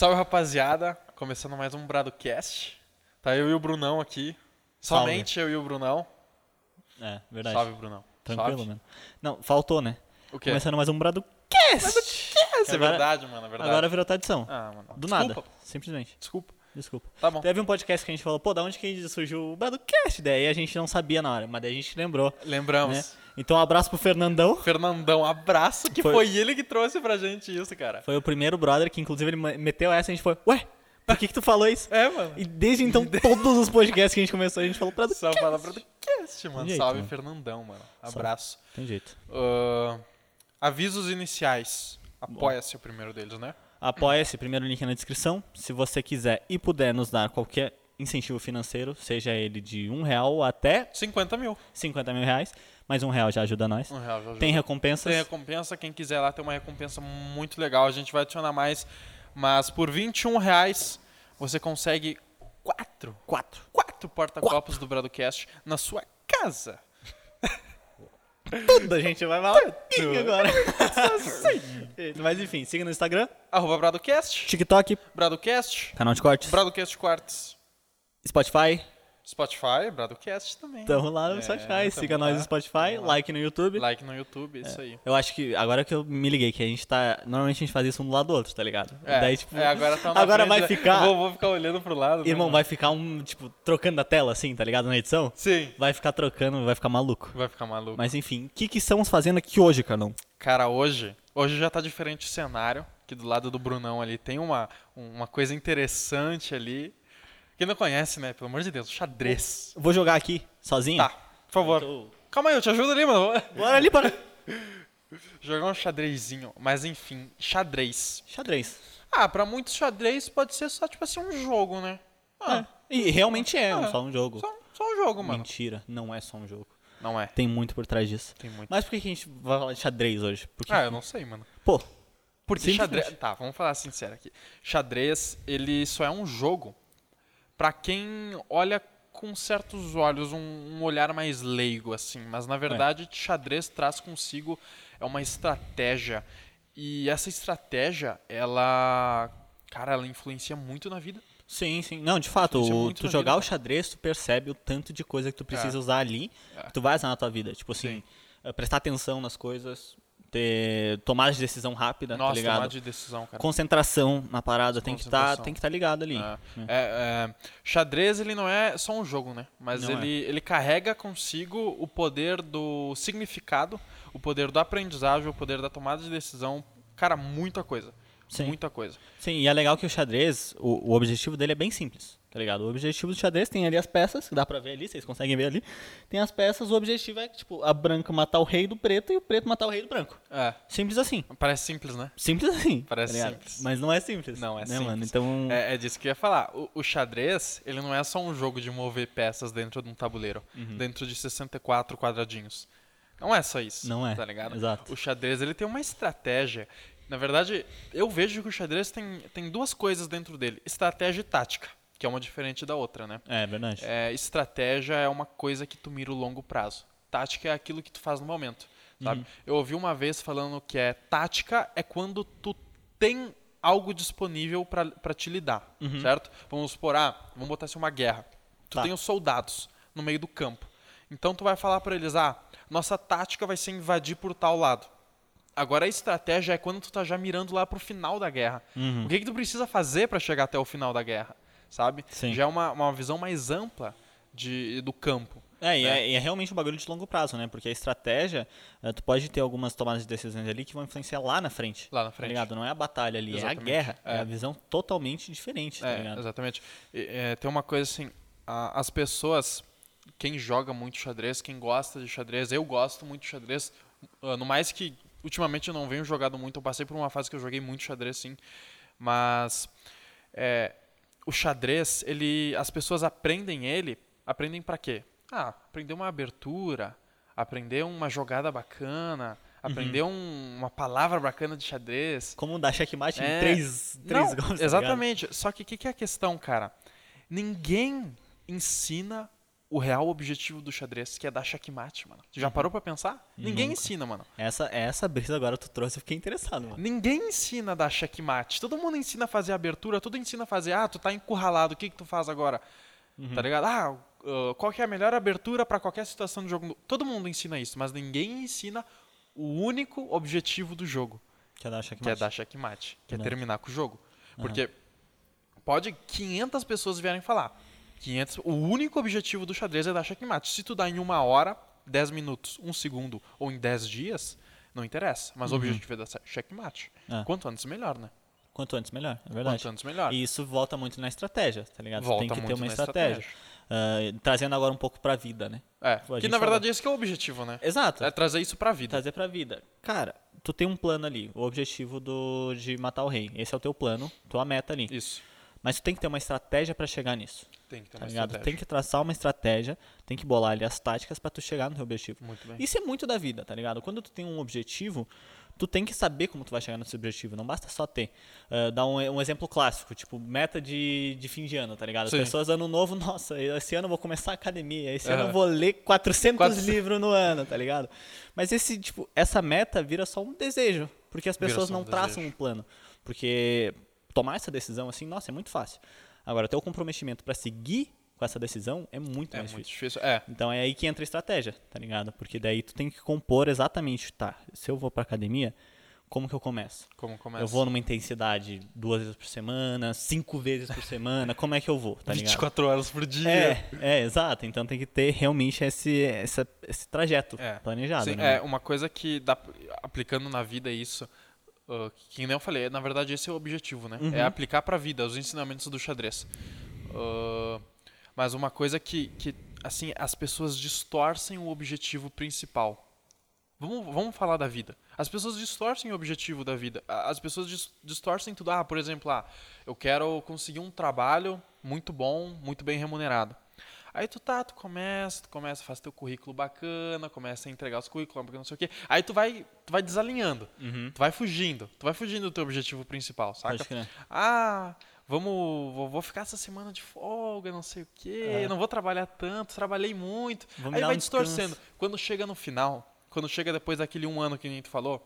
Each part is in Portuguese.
Salve, rapaziada. Começando mais um BradoCast. Tá eu e o Brunão aqui. Salve. Somente eu e o Brunão. É, verdade. Salve, Brunão. Tranquilo, Salve. mano. Não, faltou, né? O quê? Começando mais um Bradocast. Isso é Agora- verdade, mano. É verdade. Agora virou tradição. Ah, mano. Do Desculpa. nada. Simplesmente. Desculpa. Desculpa. Tá bom. Teve um podcast que a gente falou, pô, da onde que surgiu o Bradocast? Daí a gente não sabia na hora, mas daí a gente lembrou, Lembramos. né? Então um abraço pro Fernandão. Fernandão, abraço, que foi... Foi- ele que trouxe pra gente isso, cara. Foi o primeiro brother que inclusive ele meteu essa e a gente foi, ué, por que que tu falou isso? É, mano. E desde então, todos os podcasts que a gente começou, a gente falou Bradocast. Só fala mano. Jeito, Salve, mano. Fernandão, mano. Abraço. Tem jeito. Ah, avisos iniciais. Apoia-se o primeiro deles, né? Apoia-se, primeiro link na descrição. Se você quiser e puder nos dar qualquer incentivo financeiro, seja ele de um real até 50 mil. 50 mil reais, mas um real já ajuda nós. Um real já ajuda. Tem recompensas. Tem recompensa, quem quiser lá tem uma recompensa muito legal. A gente vai adicionar mais, mas por 21 reais você consegue quatro, Quatro. quatro porta-copos do Bradocast na sua casa. Tudo a gente vai falar agora. mas enfim, siga no Instagram, Arroba Bradocast, TikTok, Bradocast, canal de cortes, Bradocast Quartz, Spotify. Spotify, Bradocast também. Tamo lá no É, Spotify. Siga nós lá, no Spotify, like no YouTube. Like no YouTube, isso aí. Eu acho que agora que eu me liguei, que a gente tá. Normalmente a gente faz isso um do lado do outro, tá ligado? É, Daí, tipo, é, agora tá agora frente, vai né? ficar. Vou, vou ficar olhando pro lado. né, Irmão, mano? vai ficar um, tipo, trocando a tela assim, tá ligado? Na edição. Sim. Vai ficar trocando, vai ficar maluco. Vai ficar maluco. Mas enfim, o que, que estamos fazendo aqui hoje, Carlão? Cara, hoje, hoje já tá diferente o cenário. Aqui do lado do Brunão ali tem uma, uma coisa interessante ali. Quem não conhece, né? Pelo amor de Deus, xadrez. Vou jogar aqui, sozinho? Tá, por favor. Tô- Calma aí, eu te ajudo ali, mano. Bora ali, bora. Jogar um xadrezinho. Mas enfim, xadrez. Xadrez. Ah, pra muitos xadrez pode ser só tipo assim um jogo, né? Ah, E realmente é, Ah, só um jogo. só, só um jogo, mano. Mentira, não é só um jogo. Não é. Tem muito por trás disso. Tem muito. Mas por que a gente vai falar de xadrez hoje? Porque, Ah, eu não sei, mano. pô, Porque xadrez. Tá, vamos falar sincero aqui. Xadrez, ele só é um jogo pra quem olha com certos olhos, um, um olhar mais leigo, assim. Mas na verdade, xadrez traz consigo é uma estratégia. E essa estratégia, ela. Cara, ela influencia muito na vida. sim, sim. Não, de fato, é o- tu jogar vida, o xadrez, tu percebe o tanto de coisa que tu precisa É. usar ali, É. que tu vai usar na tua vida. Tipo assim, Sim. eh, prestar atenção nas coisas, ter tomada de decisão rápida, tá Nossa, ligado? tomada de decisão, cara. Concentração na parada, tem que estar Concentração. tem que tá ligado ali. É, é, é, xadrez ele não é só um jogo, né? Mas Não é. ele, ele carrega consigo o poder do significado, o poder do aprendizagem, o poder da tomada de decisão. Cara, muita coisa. Sim. Muita coisa. Sim, e é legal que o xadrez, o, o objetivo dele é bem simples, tá ligado? O objetivo do xadrez tem ali as peças, que dá pra ver ali, vocês conseguem ver ali. Tem as peças, o objetivo é, tipo, a branca matar o rei do preto e o preto matar o rei do branco. É. Simples assim. Parece simples, né? Simples assim. Parece tá simples. Mas não é simples. Não, é né, simples. mano? Então. É, é disso que eu ia falar. O, o xadrez, ele não é só um jogo de mover peças dentro de um tabuleiro, Uhum. dentro de 64 quadradinhos. Não é só isso. Não é, Tá ligado? exato. O xadrez, ele tem uma estratégia. Na verdade, eu vejo que o xadrez tem, tem duas coisas dentro dele: estratégia e tática, que é uma diferente da outra, né? É verdade. É, estratégia é uma coisa que tu mira o longo prazo. Tática é aquilo que tu faz no momento, sabe? Eu ouvi uma vez falando que é tática é quando tu tem algo disponível pra pra te lidar, certo? Vamos supor, ah, vamos botar assim uma guerra. Tu Tá. tem os soldados no meio do campo. Então tu vai falar pra eles, ah, nossa tática vai ser invadir por tal lado. Agora a estratégia é quando tu tá já mirando lá pro final da guerra. Uhum. O que que tu precisa fazer pra chegar até o final da guerra, sabe? Sim. Já é uma, uma visão mais ampla de, do campo. É, e né? é, e é realmente um bagulho de longo prazo, né? Porque a estratégia, eh, tu pode ter algumas tomadas de decisões ali que vão influenciar lá na frente. Lá na Tá frente. ligado? Não é a batalha ali, é a Exatamente. guerra. É. É. a visão totalmente diferente, tá É, ligado? exatamente. E, é, tem uma coisa assim, a- as pessoas, quem joga muito xadrez, quem gosta de xadrez, eu gosto muito de xadrez, ah, no mais que ultimamente eu não venho jogado muito, eu passei por uma fase que eu joguei muito xadrez sim, mas é, o xadrez, ele, as pessoas aprendem ele, aprendem pra quê? Ah, aprender uma abertura, aprender uma jogada bacana, aprender um- uma palavra bacana de xadrez. Como dar checkmate É, em três, três Não, golpes, tá? Exatamente. Só que o que, que é a questão, cara? Ninguém ensina o real objetivo do xadrez, que é dar checkmate, mano. Tu já parou pra pensar? Ninguém Nunca. ensina, mano. Essa, essa brisa agora tu trouxe, eu fiquei interessado, mano. Ninguém ensina a dar checkmate. Todo mundo ensina a fazer abertura, tudo ensina a fazer, ah, tu tá encurralado, o que que tu faz agora? Tá ligado? Ah, uh, qual que é a melhor abertura pra qualquer situação de jogo? Todo mundo ensina isso, mas ninguém ensina o único objetivo do jogo, Quer dar checkmate? que é dar checkmate, que é terminar com o jogo. Porque pode 500 pessoas vierem falar. 500, o único objetivo do xadrez é dar checkmate. Se tu dá em uma hora, 10 minutos, um segundo ou em 10 dias, não interessa. Mas o objetivo é dar checkmate. Ah. Quanto antes, melhor, né? Quanto antes, melhor, é verdade. Quanto antes, melhor. E isso volta muito na estratégia, tá ligado? Volta Você tem que ter uma na estratégia. Ah, trazendo agora um pouco pra vida, né? É, a que na verdade falou. esse que é o objetivo, né? Exato. É trazer isso pra vida. Trazer pra vida. Cara, tu tem um plano ali, o objetivo do, de matar o rei. Esse é o teu plano, tua meta ali. Isso. Mas tu tem que ter uma estratégia pra chegar nisso. Tem que ter Tá uma ligado? estratégia. Tem que traçar uma estratégia, tem que bolar ali as táticas pra tu chegar no teu objetivo. Muito bem. Isso é muito da vida, tá ligado? Quando tu tem um objetivo, tu tem que saber como tu vai chegar nesse objetivo, não basta só ter. Uh, dá um, um exemplo clássico, tipo, meta de, de fim de ano, tá ligado? As Sim. pessoas, ano novo, nossa, esse ano eu vou começar a academia, esse ano Aham. eu vou ler 400 400. livros no ano, tá ligado? Mas esse, tipo, essa meta vira só um desejo, porque as pessoas um não traçam desejo. um plano. Porque tomar essa decisão, assim, nossa, é muito fácil. Agora, ter o comprometimento pra seguir com essa decisão é muito É mais muito difícil. difícil. É. Então é aí que entra a estratégia, tá ligado? Porque daí tu tem que compor exatamente, tá, se eu vou pra academia, como que eu começo? Como começa? Eu vou numa intensidade duas vezes por semana, cinco vezes por semana, como é que eu vou, tá ligado? 24 horas por dia. É, é, exato. Então tem que ter realmente esse, essa- esse trajeto É. planejado, Sim, né? é uma coisa que dá aplicando na vida isso. Uh, que nem eu falei, na verdade esse é o objetivo, né? Uhum. É aplicar pra vida os ensinamentos do xadrez. Uh, mas uma coisa que, que assim as pessoas distorcem o objetivo principal. Vamos, vamos falar da vida. As pessoas distorcem o objetivo da vida. A- As pessoas dis- distorcem tudo. Ah, por exemplo, ah, eu quero conseguir um trabalho muito bom, muito bem remunerado. Aí tu tá, tu começa, tu começa, faz teu currículo bacana, começa a entregar os currículos, não sei o quê. Aí tu vai, tu vai desalinhando, Uhum. tu vai fugindo, tu vai fugindo do teu objetivo principal, saca? Ah, vamos, vou, ficar essa semana de folga, não sei o quê, É. não vou trabalhar tanto, trabalhei muito. Vou Aí vai um distorcendo. descanso. Quando chega no final, quando chega depois daquele um ano que nem tu falou,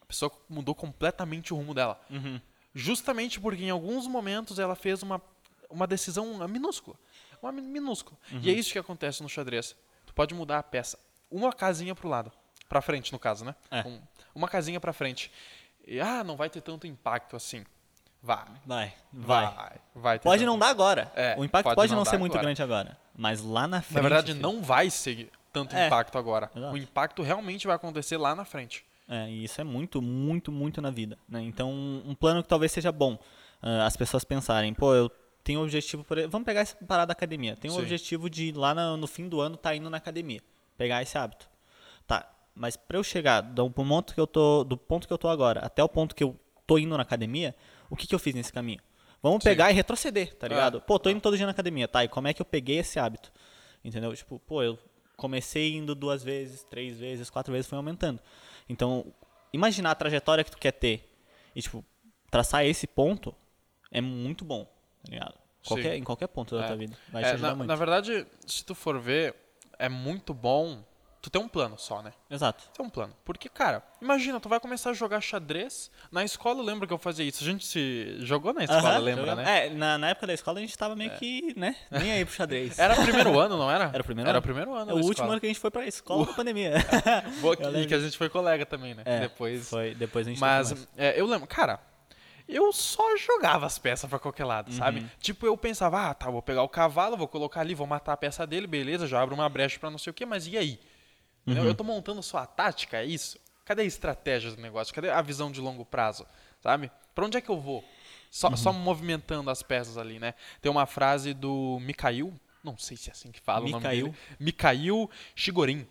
a pessoa mudou completamente o rumo dela. Uhum. Justamente porque em alguns momentos ela fez uma, uma decisão minúscula. Uma mi- minúscula. Uhum. E é isso que acontece no xadrez. Tu pode mudar a peça. Uma casinha pro lado. Pra frente, no caso, né? É. Um- uma casinha pra frente. E, ah, não vai ter tanto impacto assim. Vai. Vai, vai. Vai. Pode tanto não dar agora. É, o impacto pode pode, não não ser muito agora. grande agora. Mas lá na frente. Na verdade, filho, não vai ser tanto É. impacto agora. Exato. O impacto realmente vai acontecer lá na frente. É, e isso é muito, muito, muito na vida. Né? Então, um plano que talvez seja bom. ah, as pessoas pensarem, pô, eu tenho o objetivo. Por... Vamos pegar essa parada da academia. O Sim. objetivo de lá no, no fim do ano estar indo na academia. Pegar esse hábito. Tá, mas pra eu chegar do ponto que eu tô, do ponto que eu tô agora até o ponto que eu tô indo na academia, o que, que eu fiz nesse caminho? Vamos Sim. pegar e retroceder, tá É. ligado? Pô, tô indo todo dia na academia, tá? E como é que eu peguei esse hábito? Entendeu? Tipo, pô, eu comecei indo duas vezes, três vezes, quatro vezes, foi aumentando. Então, imaginar a trajetória que tu quer ter e, tipo, traçar esse ponto é muito bom, tá ligado? Qualquer, em qualquer ponto da É. tua vida. Vai É, te ajudar na, muito. na verdade, se tu for ver, é muito bom tu ter um plano só, né? Exato. Ter um plano. Porque, cara, imagina, tu vai começar a jogar xadrez. Na escola eu lembro que eu fazia isso. A gente se jogou na escola, Aham, lembra, jogava- né? É, na, na época da escola a gente tava meio que, né, nem aí pro xadrez. Era o primeiro ano, não era? Era o primeiro Era ano. o primeiro ano É o último escola. ano que a gente foi pra escola da pandemia. Boa, Eu e que a gente foi colega também, né? É, Depois. Foi, depois a gente Mas é, eu lembro, cara, eu só jogava as peças pra qualquer Uhum. lado, sabe? Tipo, eu pensava, ah, tá, vou pegar o cavalo, vou colocar ali, vou matar a peça dele, beleza, já abro uma brecha pra não sei o quê, mas e aí? Uhum. Eu tô montando só a tática, é isso? Cadê a estratégia do negócio? Cadê a visão de longo prazo, sabe? Pra onde é que eu vou? Só, Uhum. só movimentando as peças ali, né? Tem uma frase do Mikhail, não sei se é assim que fala o nome Mikhail? dele. Mikhail Shigorin.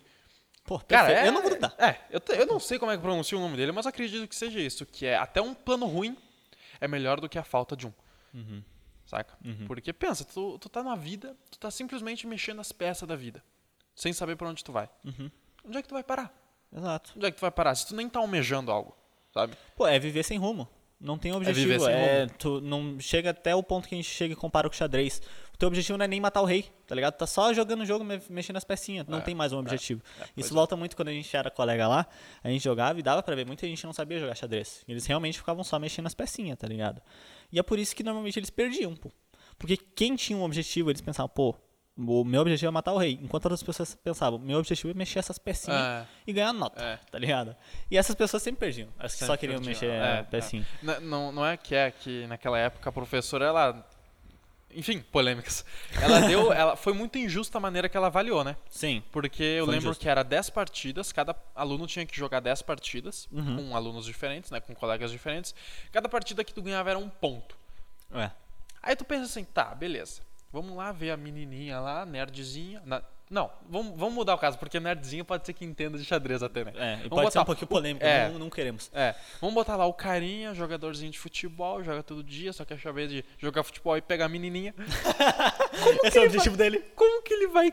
Pô, Cara, perfeito. é, eu não vou duvidar. É, eu, eu não sei como é que pronuncia o nome dele, mas acredito que seja isso, que é até um plano ruim é melhor do que a falta de um. Uhum. Saca? Porque pensa, tu, tu tá na vida, tu tá simplesmente mexendo as peças da vida, sem saber pra onde tu vai. Uhum. Onde é que tu vai parar? Exato. Onde é que tu vai parar? Se tu nem tá almejando algo, sabe? Pô, é viver sem rumo. Não tem viver objetivo. É, mundo. tu não chega até o ponto que a gente chega e compara com o xadrez. O teu objetivo não é nem matar o rei, tá ligado? Tá só jogando o jogo, me- mexendo as pecinhas. Não É, tem mais um objetivo. pois Isso é. volta muito quando a gente era colega lá. A gente jogava e dava pra ver. Muita gente não sabia jogar xadrez. Eles realmente ficavam só mexendo as pecinhas, tá ligado? E é por isso que normalmente eles perdiam, pô. Porque quem tinha um objetivo, eles pensavam, pô, o meu objetivo é matar o rei. Enquanto outras pessoas pensavam, meu objetivo é mexer essas pecinhas É. e ganhar nota, É. tá ligado? E essas pessoas sempre perdiam. As que só queriam perdiam. mexer É, pecinha. N- Não, não é que é que naquela época a professora, ela. Enfim, polêmicas. Ela deu. ela Foi muito injusta a maneira que ela avaliou, né? Sim. Porque eu lembro injusto. que era 10 partidas, cada aluno tinha que jogar 10 partidas, Uhum. com alunos diferentes, né? Com colegas diferentes. Cada partida que tu ganhava era um ponto. É. Aí tu pensa assim, tá, beleza. Vamos lá ver a menininha lá, nerdzinha. na- Não, vamos, vamos mudar o caso, porque nerdzinha pode ser que entenda de xadrez até, né? É, e Vamos pode ser botar um pouquinho polêmico, é. não, não queremos. É, vamos botar lá o carinha, jogadorzinho de futebol, joga todo dia, só quer saber de jogar futebol e pegar a menininha. Esse é o objetivo dele. Como que ele vai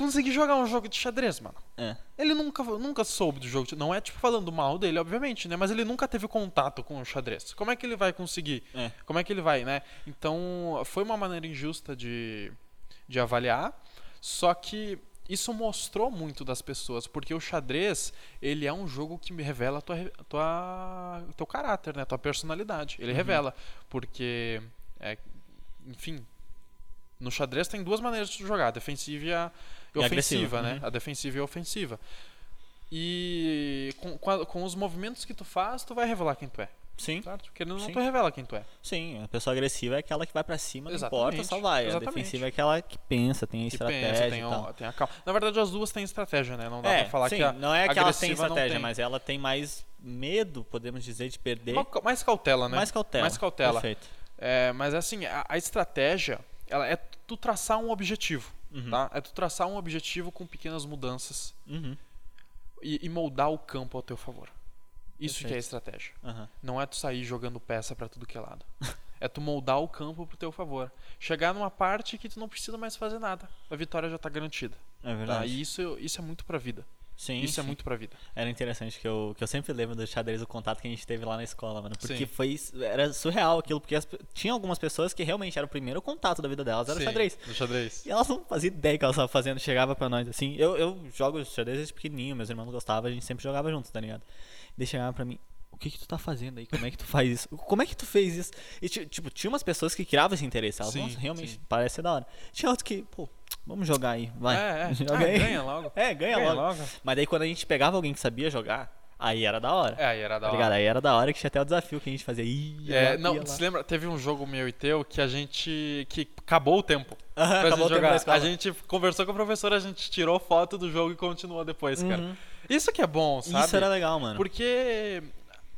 conseguir jogar um jogo de xadrez, mano? É. Ele nunca, nunca soube do jogo. de- Não é tipo falando mal dele, obviamente, né? Mas ele nunca teve contato com o xadrez. Como é que ele vai conseguir? É. Como é que ele vai, né? Então, foi uma maneira injusta de, de avaliar. Só que isso mostrou muito das pessoas, porque o xadrez, ele é um jogo que me revela a tua, tua, teu caráter, né? Tua personalidade. Ele revela, porque, é, enfim, no xadrez tem duas maneiras de jogar, defensiva e a e ofensiva, agressiva, né? uhum. A defensiva e a ofensiva. E com, com, a- com os movimentos que tu faz, tu vai revelar quem tu é. Sim. Certo? Porque não tu revela quem tu é. Sim, a pessoa agressiva é aquela que vai pra cima, não Exatamente, importa, só vai. A exatamente. defensiva é aquela que pensa, tem a Que estratégia pensa, tem, tal. tem a calma. Na verdade, as duas têm estratégia, né? Não dá É, pra falar sim, que a não é que ela tem estratégia, tem. mas ela tem mais medo, podemos dizer, de perder. Ma- mais cautela, né? Mais cautela. Mais cautela. Perfeito. É, mas assim, a, a estratégia, ela é tu traçar um objetivo, Uhum. tá? É tu traçar um objetivo com pequenas mudanças Uhum. e, e moldar o campo ao teu favor. Isso que é Perfeito. estratégia. Aham. Não é tu sair jogando peça pra tudo que é lado. é tu moldar o campo pro teu favor. Chegar numa parte que tu não precisa mais fazer nada. A vitória já tá garantida. É Tá? verdade. E isso, isso é muito pra vida. Sim, isso é sim. muito pra vida. Era interessante que eu, que eu sempre lembro do xadrez, o contato que a gente teve lá na escola, mano. Porque Sim. foi. Era surreal aquilo, porque as tinha algumas pessoas que realmente era o primeiro contato da vida delas, era o Sim, xadrez. Xadrez. E elas não faziam ideia que elas estavam fazendo, chegava pra nós assim. Eu, eu jogo xadrez desde pequenininho, meus irmãos gostavam, a gente sempre jogava juntos, tá ligado? Daí chegava pra mim, o que que tu tá fazendo aí? Como é que tu faz isso? Como é que tu fez isso? E ti- tipo, tinha umas pessoas que criavam esse interesse, elas, Sim, nossa, realmente, sim. parece ser da hora. Tinha outros que, pô, vamos jogar aí, vai. É, é. Joga Ah, aí. ganha logo. É, ganha, Ganha logo. logo. Mas daí quando a gente pegava alguém que sabia jogar, aí era da hora. É, aí era da tá hora. ligado? Aí era da hora que tinha até o desafio que a gente fazia. Ia É, não, ia se lembra, teve um jogo meu e teu que a gente. que acabou o tempo. Pra acabou o gente tempo jogar. escola. A gente conversou com a professora, a gente tirou foto do jogo e continuou depois, cara. Uhum. Isso que é bom, sabe? Isso era legal, mano. Porque,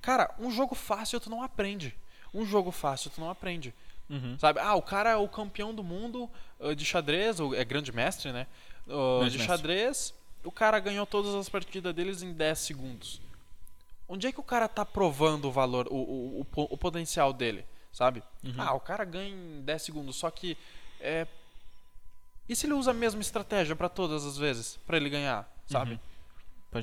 cara, um jogo fácil tu não aprende. Um jogo fácil tu não aprende. Uhum. Sabe? Ah, o cara é o campeão do mundo uh, de xadrez, ou é grande mestre, né? Uh, Grande de mestre. xadrez, o cara ganhou todas as partidas deles em 10 segundos. Onde é que o cara tá provando o valor, o, o, o, o potencial dele, sabe? Uhum. Ah, o cara ganha em 10 segundos, só que é e se ele usa a mesma estratégia pra todas as vezes, pra ele ganhar, sabe? Crer.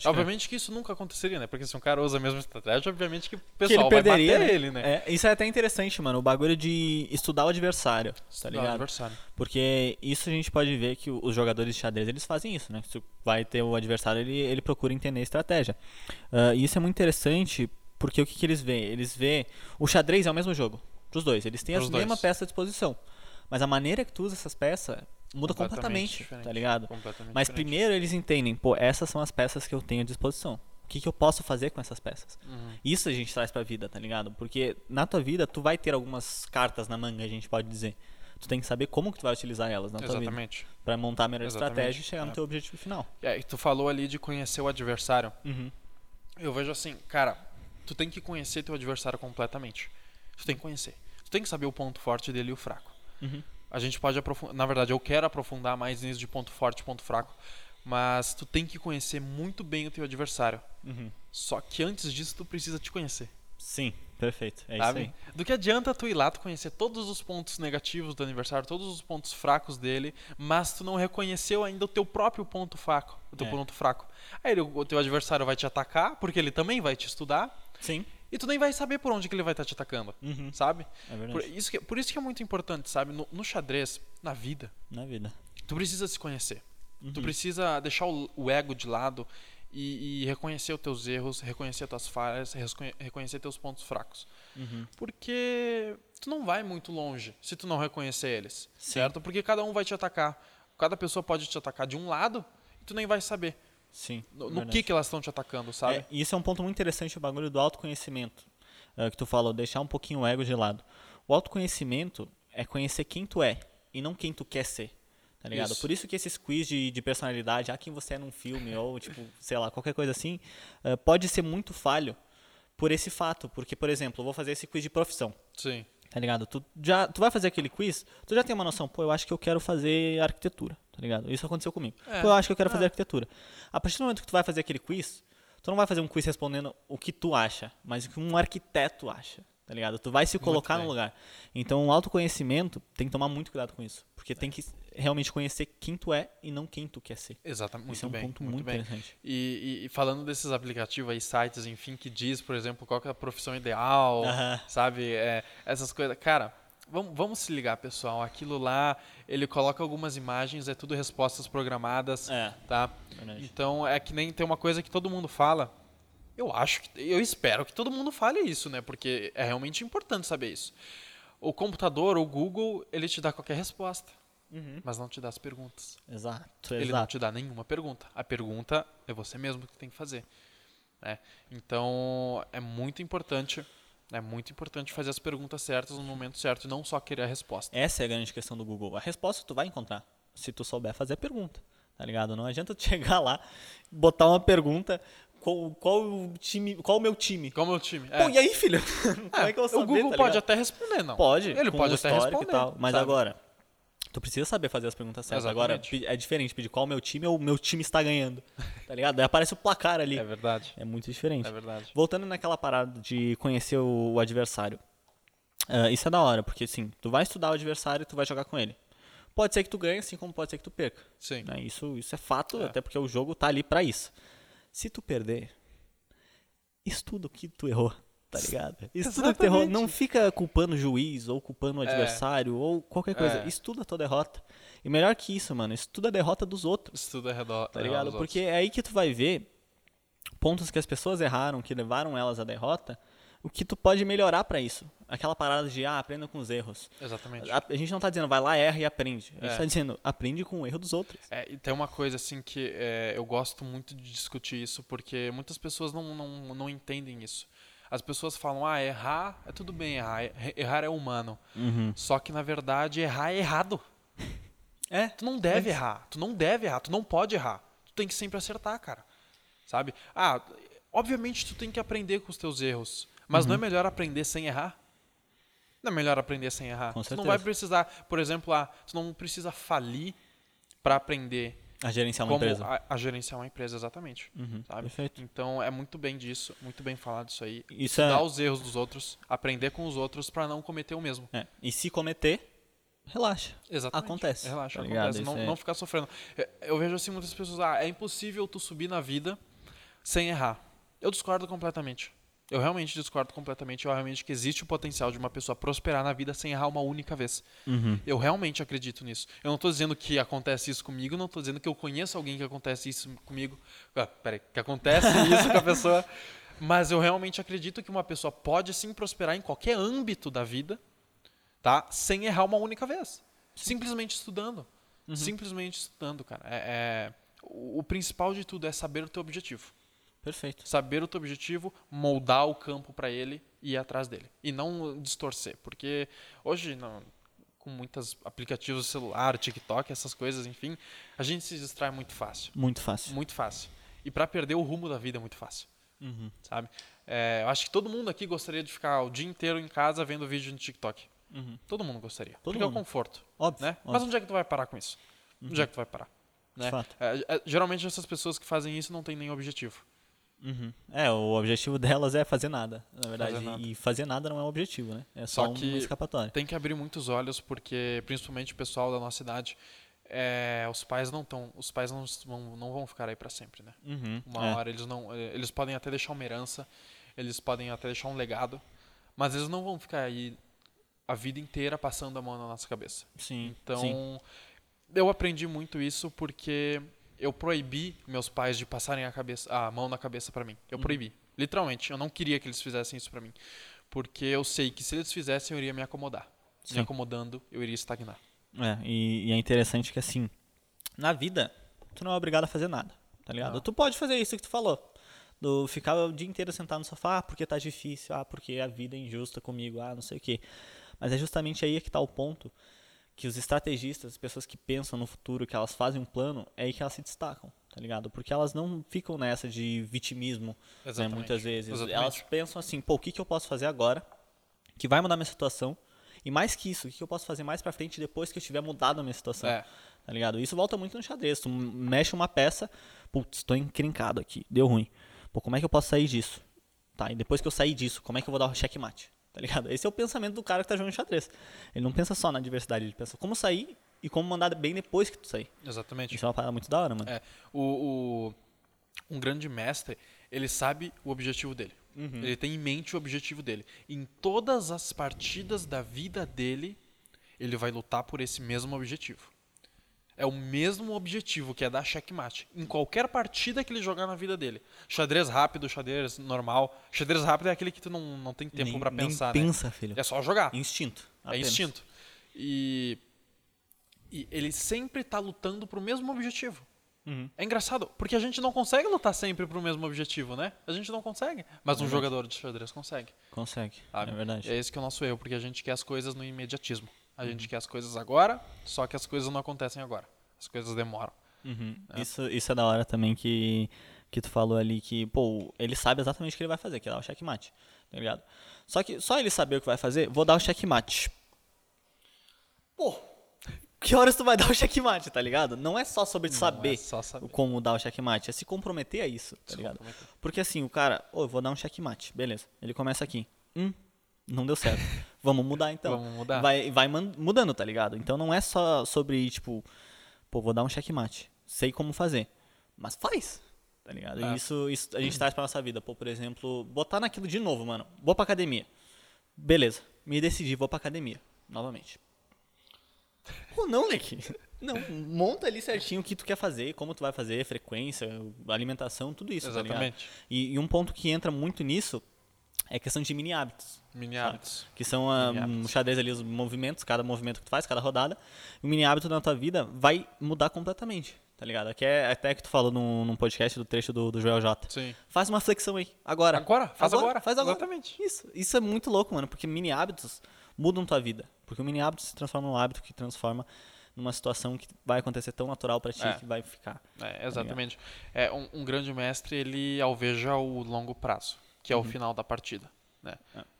Obviamente que isso nunca aconteceria, né? Porque se um cara usa a mesma estratégia, obviamente que o que pessoal ele perderia, vai bater né? ele, né? É, isso é até interessante, mano. O bagulho de estudar o adversário, tá Estudar o ligado? adversário. Porque isso a gente pode ver que o- os jogadores de xadrez eles fazem isso, né? Se vai ter o adversário, ele, ele procura entender a estratégia. Ah, e isso é muito interessante porque o que, que eles veem? Eles veem. O xadrez é o mesmo jogo, pros dois. Eles têm Pros as dois. mesmas peças à disposição. Mas a maneira que tu usa essas peças muda completamente, diferente, tá ligado? Completamente Mas diferente. primeiro eles entendem, pô, essas são as peças que eu tenho à disposição. O que, que eu posso fazer com essas peças? Uhum. Isso a gente traz pra vida, tá ligado? Porque na tua vida tu vai ter algumas cartas na manga, a gente pode dizer. Tu tem que saber como que tu vai utilizar elas na tua vida. Exatamente. Pra montar a melhor Exatamente, estratégia e chegar no é. teu objetivo final. E aí, tu falou ali de conhecer o adversário. Uhum. Eu vejo assim, cara, tu tem que conhecer teu adversário completamente. Tu tem que conhecer. Tu tem que saber o ponto forte dele e o fraco. Uhum. A gente pode aprofundar. Na verdade, eu quero aprofundar mais nisso de ponto forte e ponto fraco. Mas tu tem que conhecer muito bem o teu adversário. Uhum. Só que antes disso, tu precisa te conhecer. Sim, perfeito. É sabe? isso Do que adianta tu ir lá, tu conhecer todos os pontos negativos do adversário, todos os pontos fracos dele, mas tu não reconheceu ainda o teu próprio ponto fraco, o teu É. ponto fraco. Aí o teu adversário vai te atacar, porque ele também vai te estudar, aí. Sim. E tu nem vai saber por onde que ele vai estar te atacando, Uhum. sabe? É verdade. Por isso, que, por isso que é muito importante, sabe? No, no xadrez, na vida, Na vida. tu precisa se conhecer. Uhum. Tu precisa deixar o, o ego de lado e, e reconhecer os teus erros, reconhecer tuas falhas, reconhecer teus pontos fracos. Uhum. Porque tu não vai muito longe se tu não reconhecer eles, Sim. certo? Porque cada um vai te atacar. Cada pessoa pode te atacar de um lado e tu nem vai saber Sim. no, no que, que elas estão te atacando, sabe? É, isso é um ponto muito interessante, o bagulho do autoconhecimento. é, que tu falou, deixar um pouquinho o ego de lado. O autoconhecimento é conhecer quem tu é e não quem tu quer ser. Tá ligado? Isso. Por isso que esses quiz de, de personalidade, ah, quem você é num filme, ou tipo, sei lá, qualquer coisa assim, é, pode ser muito falho por esse fato. Porque, por exemplo, eu vou fazer esse quiz de profissão. Sim. Tá ligado? Tu, já, tu vai fazer aquele quiz, tu já tem uma noção, pô, eu acho que eu quero fazer arquitetura, tá ligado? Isso aconteceu comigo. É. Eu acho que eu quero É. fazer arquitetura. A partir do momento que tu vai fazer aquele quiz, tu não vai fazer um quiz respondendo o que tu acha, mas o que um arquiteto acha, tá ligado? Tu vai se colocar no lugar. Então, o autoconhecimento tem que tomar muito cuidado com isso, porque tem que realmente conhecer quem tu é e não quem tu quer ser. Exatamente. Muito Isso é um bem. ponto muito muito bem. interessante. E, e- falando desses aplicativos aí, sites, enfim, que diz, por exemplo, qual é a profissão ideal, Aham. sabe? É, essas coisas. Cara, vamos, vamos se ligar, pessoal. Aquilo lá, ele coloca algumas imagens, é tudo respostas programadas, É, tá? verdade. Então é que nem tem uma coisa que todo mundo fala. Eu acho que. Eu espero que todo mundo fale isso, né? Porque é realmente importante saber isso. O computador, o Google, ele te dá qualquer resposta, Uhum. mas não te dá as perguntas. Exato, Ele não exato. te dá nenhuma pergunta. A pergunta é você mesmo que tem que fazer. né? Então é muito importante, é muito importante fazer as perguntas certas no momento certo e não só querer a resposta. Essa é a grande questão do Google. A resposta tu vai encontrar se tu souber fazer a pergunta, tá ligado? Não adianta tu chegar lá, botar uma pergunta, qual, qual o time, qual o meu time? É o time? Pô, e aí, filho? Como é, que eu vou o saber, Google tá pode até responder, não. Pode, Ele pode o até responder. tal. Mas sabe? agora, tu precisa saber fazer as perguntas certas. Exatamente. Agora, é diferente pedir qual o meu time ou o meu time está ganhando, tá ligado? Daí aparece o placar ali. É verdade. É muito diferente. É verdade. Voltando naquela parada de conhecer o, o adversário. Ah, isso é da hora, porque assim, tu vai estudar o adversário e tu vai jogar com ele. Pode ser que tu ganhe, assim como pode ser que tu perca. Sim. né? Isso, isso é fato, É. até porque o jogo tá ali pra isso. Se tu perder, estuda o que tu errou, tá ligado? Estuda que tu errou. Não fica culpando o juiz ou culpando o É. adversário ou qualquer coisa. É. Estuda a tua derrota. E melhor que isso, mano, estuda a derrota dos outros. Estuda ao redor. Tá ligado? Porque é aí que tu vai ver pontos que as pessoas erraram, que levaram elas à derrota, o que tu pode melhorar pra isso. Aquela parada de, ah, aprenda com os erros. Exatamente. A, a gente não tá dizendo, vai lá, erra e aprende. A gente É. tá dizendo, aprende com o erro dos outros. É, e tem uma coisa assim que é, eu gosto muito de discutir isso, porque muitas pessoas não, não, não entendem isso. As pessoas falam, ah, errar é tudo bem, errar, é- errar é humano. Só que na verdade errar é errado. É. Tu não deve errar, tu não deve errar, tu não pode errar. Tu tem que sempre acertar, cara. Sabe? Ah, obviamente tu tem que aprender com os teus erros, mas Uhum. não é melhor aprender sem errar? Não é melhor aprender sem errar? Com tu não certeza. vai precisar, por exemplo, ah, tu não precisa falir para aprender A gerenciar uma empresa. A, a gerenciar uma empresa, exatamente. Uhum, sabe? perfeito. Então é muito bem disso, muito bem falado isso aí. Isso Estudar é- os erros dos outros, aprender com os outros para não cometer o mesmo. É. E se cometer, relaxa. Exatamente. Acontece, Relaxa, tá acontece. Não, é- não ficar sofrendo. Eu- Eu vejo assim muitas pessoas, ah, é impossível tu subir na vida sem errar. Eu discordo completamente. Eu realmente discordo completamente. Eu realmente que existe o potencial de uma pessoa prosperar na vida sem errar uma única vez. Uhum. Eu realmente acredito nisso. Eu não estou dizendo que acontece isso comigo, não estou dizendo que eu conheço alguém que acontece isso comigo. Ah, peraí, que acontece isso com a pessoa. Mas eu realmente acredito que uma pessoa pode sim prosperar em qualquer âmbito da vida, tá? Sem errar uma única vez. Simplesmente estudando. Simplesmente estudando, cara. É, é- o, o principal de tudo é saber o teu objetivo. Perfeito. Saber o teu objetivo, moldar o campo para ele e ir atrás dele. E não distorcer. Porque hoje, não, com muitos aplicativos celular, TikTok, essas coisas, enfim, a gente se distrai muito fácil. Muito fácil. Muito fácil. E para perder o rumo da vida é muito fácil. Uhum. Sabe? É, eu acho que todo mundo aqui gostaria de ficar o dia inteiro em casa vendo vídeo no TikTok. Uhum. Todo mundo gostaria. Todo porque é o mundo. conforto. Óbvio. Né? Mas óbvio. onde é que tu vai parar com isso? Onde é que tu vai parar? Né? É, é, geralmente essas pessoas que fazem isso não têm nenhum objetivo. Uhum. É, o objetivo delas é fazer nada, na verdade. Fazer nada. E fazer nada não é o objetivo, né? É só, Só que- uma escapatória. Tem que abrir muitos olhos porque, principalmente o pessoal da nossa idade, é, os pais não estão, os pais não vão, não vão ficar aí para sempre, né? Uhum. Uma é. hora eles não, eh, eles podem até deixar uma herança, eles podem até deixar um legado, mas eles não vão ficar aí a vida inteira passando a mão na nossa cabeça. Sim. Então, sim. eu aprendi muito isso porque eu proibi meus pais de passarem a, cabeça, a mão na cabeça para mim. Eu Uhum. proibi. Literalmente. Eu não queria que eles fizessem isso para mim. Porque eu sei que se eles fizessem, eu iria me acomodar. Sim. Me acomodando, eu iria estagnar. É, e, e é interessante que assim, na vida, tu não é obrigado a fazer nada, tá ligado? Não. Tu pode fazer isso que tu falou. Do ficar o dia inteiro sentado no sofá, ah, porque tá difícil, ah, porque a vida é injusta comigo, ah, não sei o quê. Mas é justamente aí que tá o ponto que os estrategistas, as pessoas que pensam no futuro, que elas fazem um plano, é aí que elas se destacam, tá ligado? Porque elas não ficam nessa de vitimismo, né, muitas vezes. Exatamente. Elas pensam assim, pô, o que, que eu posso fazer agora que vai mudar minha situação? E mais que isso, o que que eu posso fazer mais pra frente depois que eu tiver mudado a minha situação? É. Tá ligado? Isso volta muito no xadrez. Tu mexe uma peça, putz, tô encrencado aqui, deu ruim. Pô, como é que eu posso sair disso? Tá, e depois que eu sair disso, como é que eu vou dar o checkmate? Tá ligado? Esse é o pensamento do cara que tá jogando xadrez. Ele não pensa só na adversidade, ele pensa como sair e como mandar bem depois que tu sair. Exatamente. Isso é uma parada muito da hora, mano. É, o, o- um grande mestre, ele sabe o objetivo dele. Uhum. Ele tem em mente o objetivo dele. Em todas as partidas da vida dele, ele vai lutar por esse mesmo objetivo. É o mesmo objetivo que é dar checkmate. Em qualquer partida que ele jogar na vida dele. Xadrez rápido, xadrez normal. Xadrez rápido é aquele que tu não, não tem tempo nem, pra nem pensar, né? pensa, filho. É só jogar. Instinto. É apenas. instinto. E, e ele sempre tá lutando pro mesmo objetivo. Uhum. É engraçado, porque a gente não consegue lutar sempre pro mesmo objetivo, né? A gente não consegue. Mas um Verdade. jogador de xadrez consegue. Consegue. sabe? É verdade. É esse que é o nosso erro, porque a gente quer as coisas no imediatismo. A gente Uhum. quer as coisas agora, só que as coisas não acontecem agora. As coisas demoram. Uhum. Isso, isso é da hora também que, que tu falou ali que, pô, ele sabe exatamente o que ele vai fazer, que é dar o checkmate, tá ligado? Só que só ele saber o que vai fazer, vou dar o checkmate. Pô, que horas tu vai dar o checkmate, tá ligado? Não é só sobre saber é só saber. como dar o checkmate, é se comprometer a isso, tá Se ligado? Porque assim, o cara, ô, eu vou dar um checkmate, beleza. Ele começa aqui. Hum, não deu certo. Vamos mudar então. Vamos mudar. Vai, vai mudando, tá ligado? Então não é só sobre, tipo, pô, vou dar um checkmate. Sei como fazer. Mas faz. Tá ligado? É. E isso, isso a gente traz pra nossa vida. Pô, por exemplo, botar naquilo de novo, mano. Vou pra academia. Beleza. Me decidi, vou pra academia. Novamente. Ou não, Leque. Não, monta ali certinho o que tu quer fazer, como tu vai fazer, frequência, alimentação, tudo isso, tá? Exatamente. E, e um ponto que entra muito nisso é questão de mini hábitos. Mini Sabe? hábitos. Que são hábitos. no xadrez ali os movimentos, cada movimento que tu faz, cada rodada. O mini hábito na tua vida vai mudar completamente, tá ligado? Que é até que tu falou num, num podcast do trecho do, do Joel J. Sim. Faz uma flexão aí, agora. Agora, faz agora. Faz agora. Exatamente. Isso, isso é muito louco, mano, porque mini hábitos mudam tua vida. Porque o mini hábito se transforma num hábito que transforma numa situação que vai acontecer tão natural pra ti É. que vai ficar. É, exatamente. É, um, um grande mestre, ele alveja o longo prazo, que é o final da partida. Né?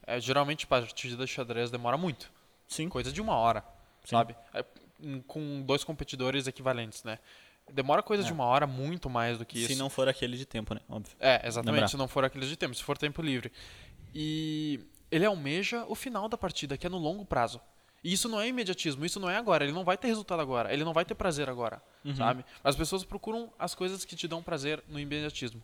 É, geralmente, partida de xadrez demora muito. Sim. Coisa de uma hora, Sim. sabe? É, com dois competidores equivalentes, né? Demora coisa de uma hora muito mais do que isso. Se não for aquele de tempo, né? Óbvio. É, exatamente, Lembrar. se não for aqueles de tempo, se for tempo livre. E ele almeja o final da partida, que é no longo prazo. E isso não é imediatismo, isso não é agora, ele não vai ter resultado agora, ele não vai ter prazer agora, Uhum. sabe? As pessoas procuram as coisas que te dão prazer no imediatismo.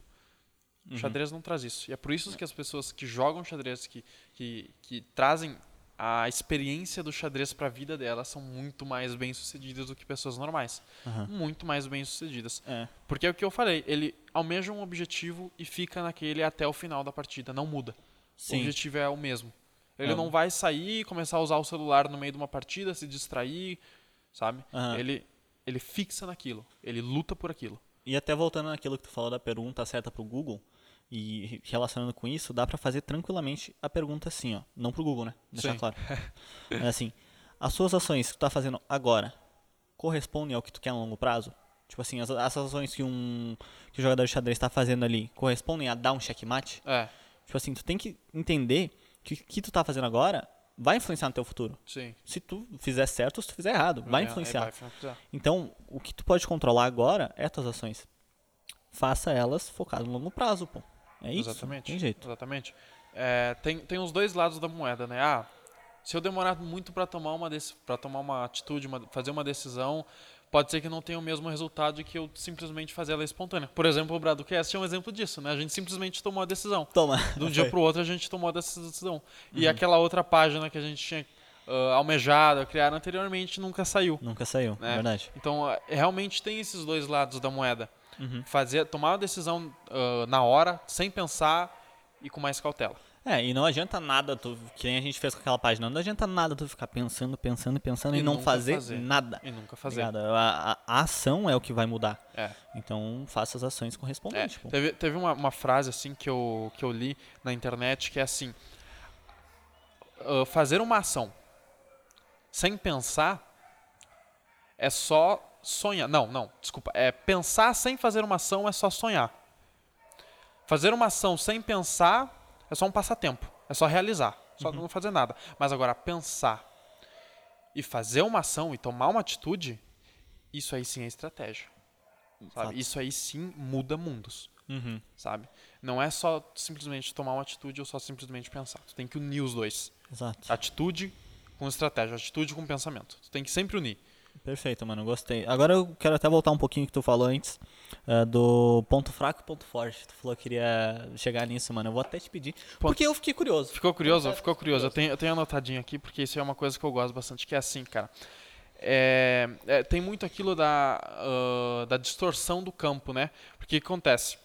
Uhum. O xadrez não traz isso. E é por isso que as pessoas que jogam xadrez, que, que, que trazem a experiência do xadrez para a vida delas, são muito mais bem-sucedidas do que pessoas normais. Aham. Muito mais bem-sucedidas. É. Porque é o que eu falei, ele almeja um objetivo e fica naquele até o final da partida, não muda. O Sim. objetivo é o mesmo. Ele É. não vai sair e começar a usar o celular no meio de uma partida, se distrair, sabe? Aham. Ele, ele fixa naquilo, ele luta por aquilo. E até voltando naquilo que tu falou da pergunta certa pro Google, e relacionando com isso, dá pra fazer tranquilamente a pergunta assim, ó. Não pro Google, né? Deixar Sim. claro. Mas assim, as suas ações que tu tá fazendo agora correspondem ao que tu quer a longo prazo? Tipo assim, as, as ações que um que o jogador de xadrez tá fazendo ali correspondem a dar um checkmate? É, Tipo assim, tu tem que entender que o que tu tá fazendo agora vai influenciar no teu futuro. sim. Se tu fizer certo ou se tu fizer errado, vai É, influenciar. Vai influenciar. Então, o que tu pode controlar agora é as tuas ações. Faça elas focadas no longo prazo, pô. É isso. Exatamente. Tem jeito. Exatamente. É, tem, tem os dois lados da moeda, né? Ah, se eu demorar muito para tomar uma para tomar uma atitude, uma- fazer uma decisão, pode ser que não tenha o mesmo resultado que eu simplesmente fazer ela espontânea. Por exemplo, o Bradcast é um exemplo disso, né? A gente simplesmente tomou a decisão. Toma. De um dia pro outro a gente tomou essa decisão. E aquela outra página que a gente tinha uh, almejado, criado anteriormente, nunca saiu. Nunca saiu, né? verdade. Então, uh, realmente tem esses dois lados da moeda. Uhum. Fazer, tomar uma decisão uh, na hora, sem pensar e com mais cautela. É, e não adianta nada, tu, que nem a gente fez com aquela página, não adianta nada tu ficar pensando, pensando pensando e, E não fazer, fazer. nada. E nunca fazer. A, a- ação é o que vai mudar. É. Então faça as ações É, correspondentes. pô. teve teve uma, uma frase assim que eu, que eu li na internet que é assim: ah, fazer uma ação sem pensar é só sonhar. Não, não, desculpa. É pensar sem fazer uma ação é só sonhar. Fazer uma ação sem pensar é só um passatempo. É só realizar. Só não fazer nada. Mas agora, pensar e fazer uma ação e tomar uma atitude, isso aí sim é estratégia. Isso aí sim muda mundos Uhum. sabe? Não é só simplesmente tomar uma atitude ou só simplesmente pensar. Tu tem que unir os dois. Exato. Atitude com estratégia, atitude com pensamento. Tu tem que sempre unir. Perfeito, mano, gostei. Agora eu quero até voltar um pouquinho que tu falou antes, eh, do ponto fraco e ponto forte. Tu falou que queria chegar nisso, mano. Eu vou até te pedir, porque eu fiquei curioso. Ficou curioso? Ficou curioso. Eu tenho, eu tenho anotadinho aqui porque isso é uma coisa que eu gosto bastante, que é assim, cara. É, é, tem muito aquilo da, ah, da distorção do campo, né? Porque o que acontece?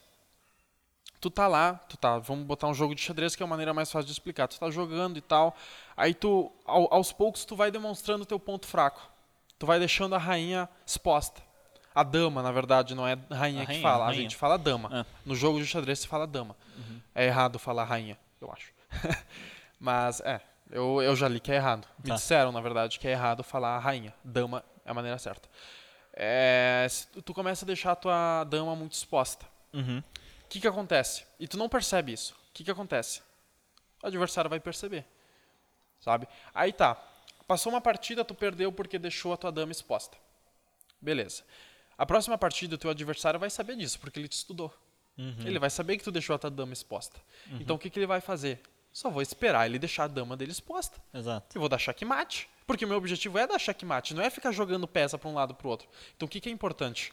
Tu tá lá, tu tá, vamos botar um jogo de xadrez que é a maneira mais fácil de explicar. Tu tá jogando e tal, aí tu, ao- aos poucos, tu vai demonstrando o teu ponto fraco. Tu vai deixando a rainha exposta. A dama, na verdade, não é rainha A que rainha, fala, a rainha. gente fala dama. Ah. No jogo de xadrez se fala dama. É errado falar rainha, eu acho. Mas, é, eu, eu já li que é errado. Me Tá. disseram, na verdade, que é errado falar rainha. Dama é a maneira certa. É, tu, começa a deixar a tua dama muito exposta. Uhum. O que que acontece? E tu não percebe isso. O que que acontece? O adversário vai perceber. Sabe? Aí tá. Passou uma partida, tu perdeu porque deixou a tua dama exposta. Beleza. A próxima partida, o teu adversário vai saber disso, porque ele te estudou. Uhum. Ele vai saber que tu deixou a tua dama exposta. Então o que, que ele vai fazer? Só vou esperar ele deixar a dama dele exposta. Exato. Eu vou dar checkmate. Porque o meu objetivo é dar checkmate, não é ficar jogando peça para um lado para o outro. Então o que, que é importante?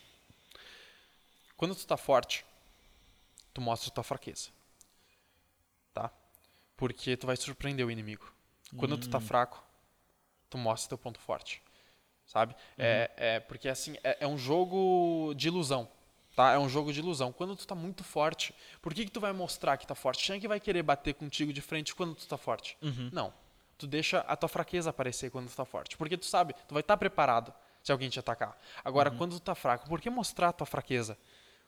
Quando tu tá forte, tu mostra tua fraqueza. Tá? Porque tu vai surpreender o inimigo. Quando tu tá fraco, tu mostra teu ponto forte. Sabe? É, é porque assim, é, é um jogo de ilusão. Tá? É um jogo de ilusão. Quando tu tá muito forte, por que, que tu vai mostrar que tá forte? Quem é que vai querer bater contigo de frente quando tu tá forte? Não. Tu deixa a tua fraqueza aparecer quando tu tá forte. Porque tu sabe, tu vai estar preparado se alguém te atacar. Agora, quando tu tá fraco, por que mostrar a tua fraqueza?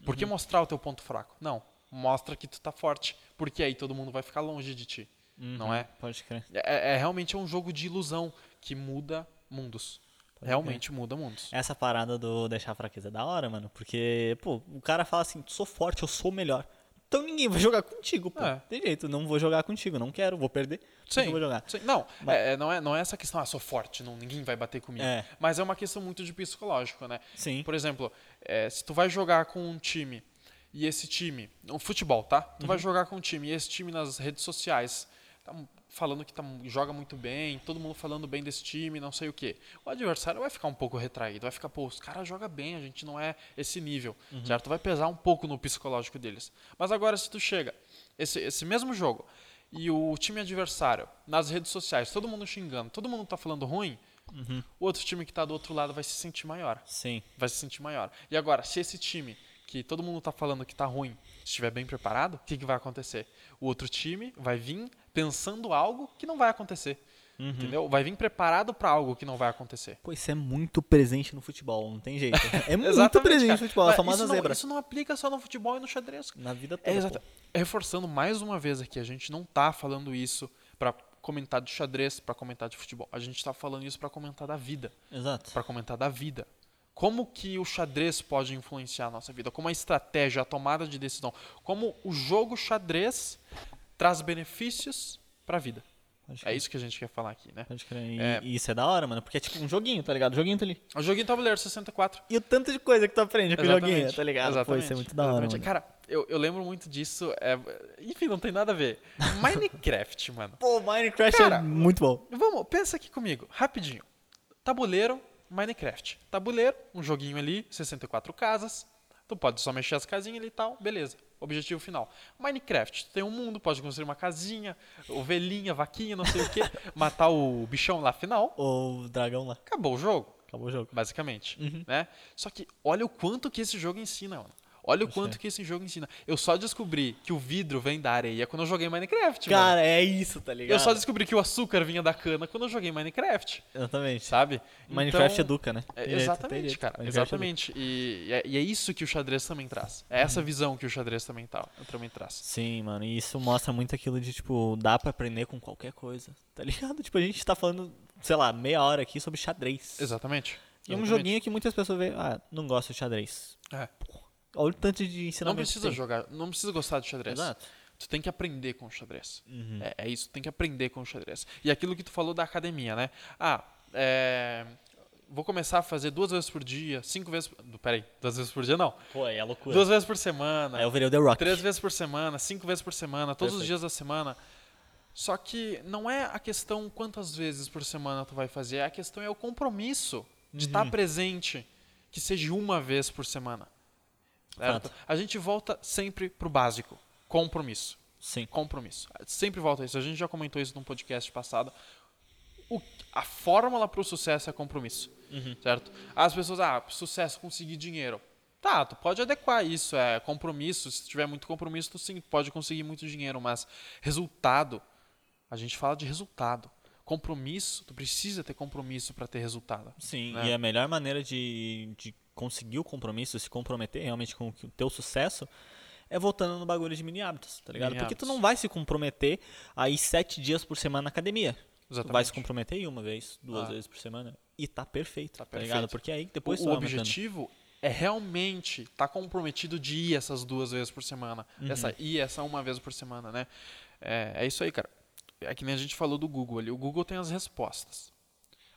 Por que mostrar o teu ponto fraco? Não. Mostra que tu tá forte. Porque aí todo mundo vai ficar longe de ti. Não é? Pode crer. É, é realmente um jogo de ilusão que muda mundos. Realmente muda mundos. Essa parada do deixar a fraqueza é da hora, mano. Porque, pô, o cara fala assim, sou forte, eu sou o melhor. Então ninguém vai jogar contigo, pô. É. Tem jeito, não vou jogar contigo, não quero, vou perder. Sim, eu vou jogar. sim. Não, Mas- é, é, não, é, não é essa questão, ah, sou forte, não, ninguém vai bater comigo. É. Mas é uma questão muito de psicológico, né? Sim. Por exemplo, é, se tu vai jogar com um time e esse time, um futebol, tá? Tu Uhum. vai jogar com um time e esse time nas redes sociais tá falando que tá, joga muito bem, todo mundo falando bem desse time, não sei o quê. O adversário vai ficar um pouco retraído, vai ficar, pô, os caras jogam bem, a gente não é esse nível, Uhum. certo? Vai pesar um pouco no psicológico deles. Mas agora, se tu chega, esse, esse mesmo jogo, e o time adversário, nas redes sociais, todo mundo xingando, todo mundo tá falando ruim, Uhum. o outro time que tá do outro lado vai se sentir maior Sim. vai se sentir maior. E agora, se esse time que todo mundo tá falando que tá ruim estiver bem preparado, o que, que vai acontecer? O outro time vai vir pensando algo que não vai acontecer. Uhum. Entendeu? Vai vir preparado para algo que não vai acontecer. Pô, isso é muito presente no futebol, não tem jeito. É muito presente cara. no futebol, a Mas famosa isso não, zebra. Isso não aplica só no futebol e no xadrez. Na vida toda. É, pô. exata- Reforçando mais uma vez aqui, a gente não tá falando isso para comentar de xadrez, para comentar de futebol. A gente tá falando isso para comentar da vida. Exato. para comentar da vida. Como que o xadrez pode influenciar a nossa vida? Como a estratégia, a tomada de decisão, como o jogo xadrez traz benefícios para a vida. É isso que a gente quer falar aqui, né? Pode crer. E, É. e isso é da hora, mano. Porque é tipo um joguinho, tá ligado? O joguinho tá ali. O joguinho tabuleiro 64. E o tanto de coisa que tu aprende com o joguinho, tá ligado? Pô, Exatamente. isso é muito da hora. Cara, eu, eu lembro muito disso. é, Enfim, não tem nada a ver. Minecraft, mano. Pô, Minecraft Cara, é muito bom. Vamos, pensa aqui comigo, rapidinho. Tabuleiro, Minecraft. Tabuleiro, um joguinho ali, 64 casas. Tu pode só mexer as casinhas ali e tal, beleza. Objetivo final. Minecraft, tu tem um mundo, pode construir uma casinha, ovelhinha, vaquinha, não sei o que, matar o bichão lá final. O dragão lá. Acabou o jogo, Acabou o jogo. basicamente. Uhum. Né? Só que olha o quanto que esse jogo ensina, mano. Olha o quanto que esse jogo ensina. Eu só descobri que o vidro vem da areia quando eu joguei Minecraft, mano. Cara, é isso, tá ligado? Eu só descobri que o açúcar vinha da cana quando eu joguei Minecraft, Exatamente. sabe? Minecraft Então, educa, né? é, exatamente, jeito. cara. Minecraft Exatamente. E, e é, e é isso que o xadrez também traz. É Uhum. essa visão que o xadrez também, tá, também traz. Sim, mano, e isso mostra muito aquilo de, tipo, dá pra aprender com qualquer coisa, tá ligado? Tipo, a gente tá falando, sei lá, meia hora aqui sobre xadrez. Exatamente. E é um joguinho que muitas pessoas veem, ah, não gosto de xadrez. É. Olha o tanto de Não ensinamento precisa que tem. jogar, não precisa gostar de xadrez. Exato. Tu tem que aprender com o xadrez. Uhum. É, é isso, tu tem que aprender com o xadrez. E aquilo que tu falou da academia, né? Ah, é, vou começar a fazer duas vezes por dia, cinco vezes. Peraí, duas vezes por dia não. Pô, é loucura. Duas vezes por semana. Aí eu virei o The Rock. Três vezes por semana, cinco vezes por semana, todos os Perfeito. dias da semana. Só que não é a questão quantas vezes por semana tu vai fazer, a questão é o compromisso de estar Uhum. presente, que seja uma vez por semana. Certo? A gente volta sempre pro básico, compromisso. Sim. Compromisso. Sempre volta a isso. A gente já comentou isso num podcast passado. O- a fórmula para o sucesso é compromisso. Uhum. Certo? As pessoas, ah, sucesso, conseguir dinheiro. Tá, tu pode adequar isso, é compromisso. Se tiver muito compromisso, tu sim pode conseguir muito dinheiro, mas resultado, a gente fala de resultado. Compromisso, tu precisa ter compromisso para ter resultado. Sim, né? e a melhor maneira de, de conseguir o compromisso, se comprometer realmente com o o teu sucesso, é voltando no bagulho de mini hábitos, tá ligado? Mini Porque tu hábitos. não vai se comprometer a ir sete dias por semana na academia. Tu vai se Exatamente. comprometer em uma vez, duas Ah. vezes por semana. E tá perfeito, Tá tá, ligado? perfeito. Porque aí O, depois tu o vai aumentando. objetivo é realmente estar comprometido de ir essas duas vezes por semana. Uhum. Essa ir essa uma vez por semana, né? É, é isso aí, cara. É que nem a gente falou do Google ali. O Google tem as respostas.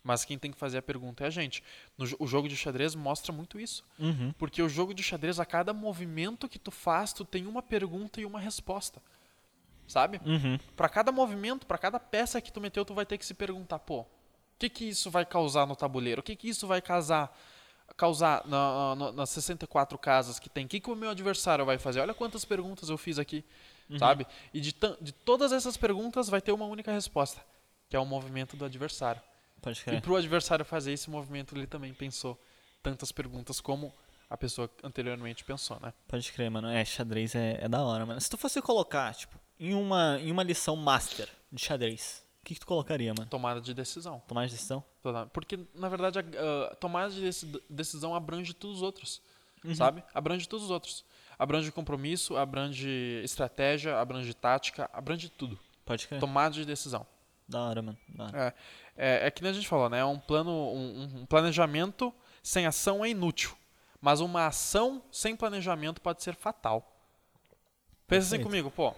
Mas quem tem que fazer a pergunta é a gente. No o jogo de xadrez mostra muito isso. Uhum. Porque o jogo de xadrez, a cada movimento que tu faz, tu tem uma pergunta e uma resposta. Sabe? Uhum. Pra cada movimento, pra cada peça que tu meteu, tu vai ter que se perguntar, pô, o que que isso vai causar no tabuleiro? O que que isso vai causar, causar na, na- nas 64 casas que tem? O que que o meu adversário vai fazer? Olha quantas perguntas eu fiz aqui, sabe? E de, de todas essas perguntas vai ter uma única resposta, que é o movimento do adversário. E crer. pro adversário fazer esse movimento, ele também pensou tantas perguntas como a pessoa anteriormente pensou, né? Pode crer, mano. É, xadrez é, é da hora, mano. Se tu fosse colocar, tipo, em uma, em uma lição master de xadrez, o que, que tu colocaria, mano? Tomada de decisão. Tomar de decisão? Porque, na verdade, a, a tomada de deci- decisão abrange todos os outros, Uhum. sabe? Abrange todos os outros. Abrange compromisso, abrange estratégia, abrange tática, abrange tudo. Pode crer. Tomada de decisão. Da hora, mano. Da hora. É, é, é que nem a gente falou, né? É um plano, um, um planejamento sem ação é inútil. Mas uma ação sem planejamento pode ser fatal. Pensa assim comigo, pô.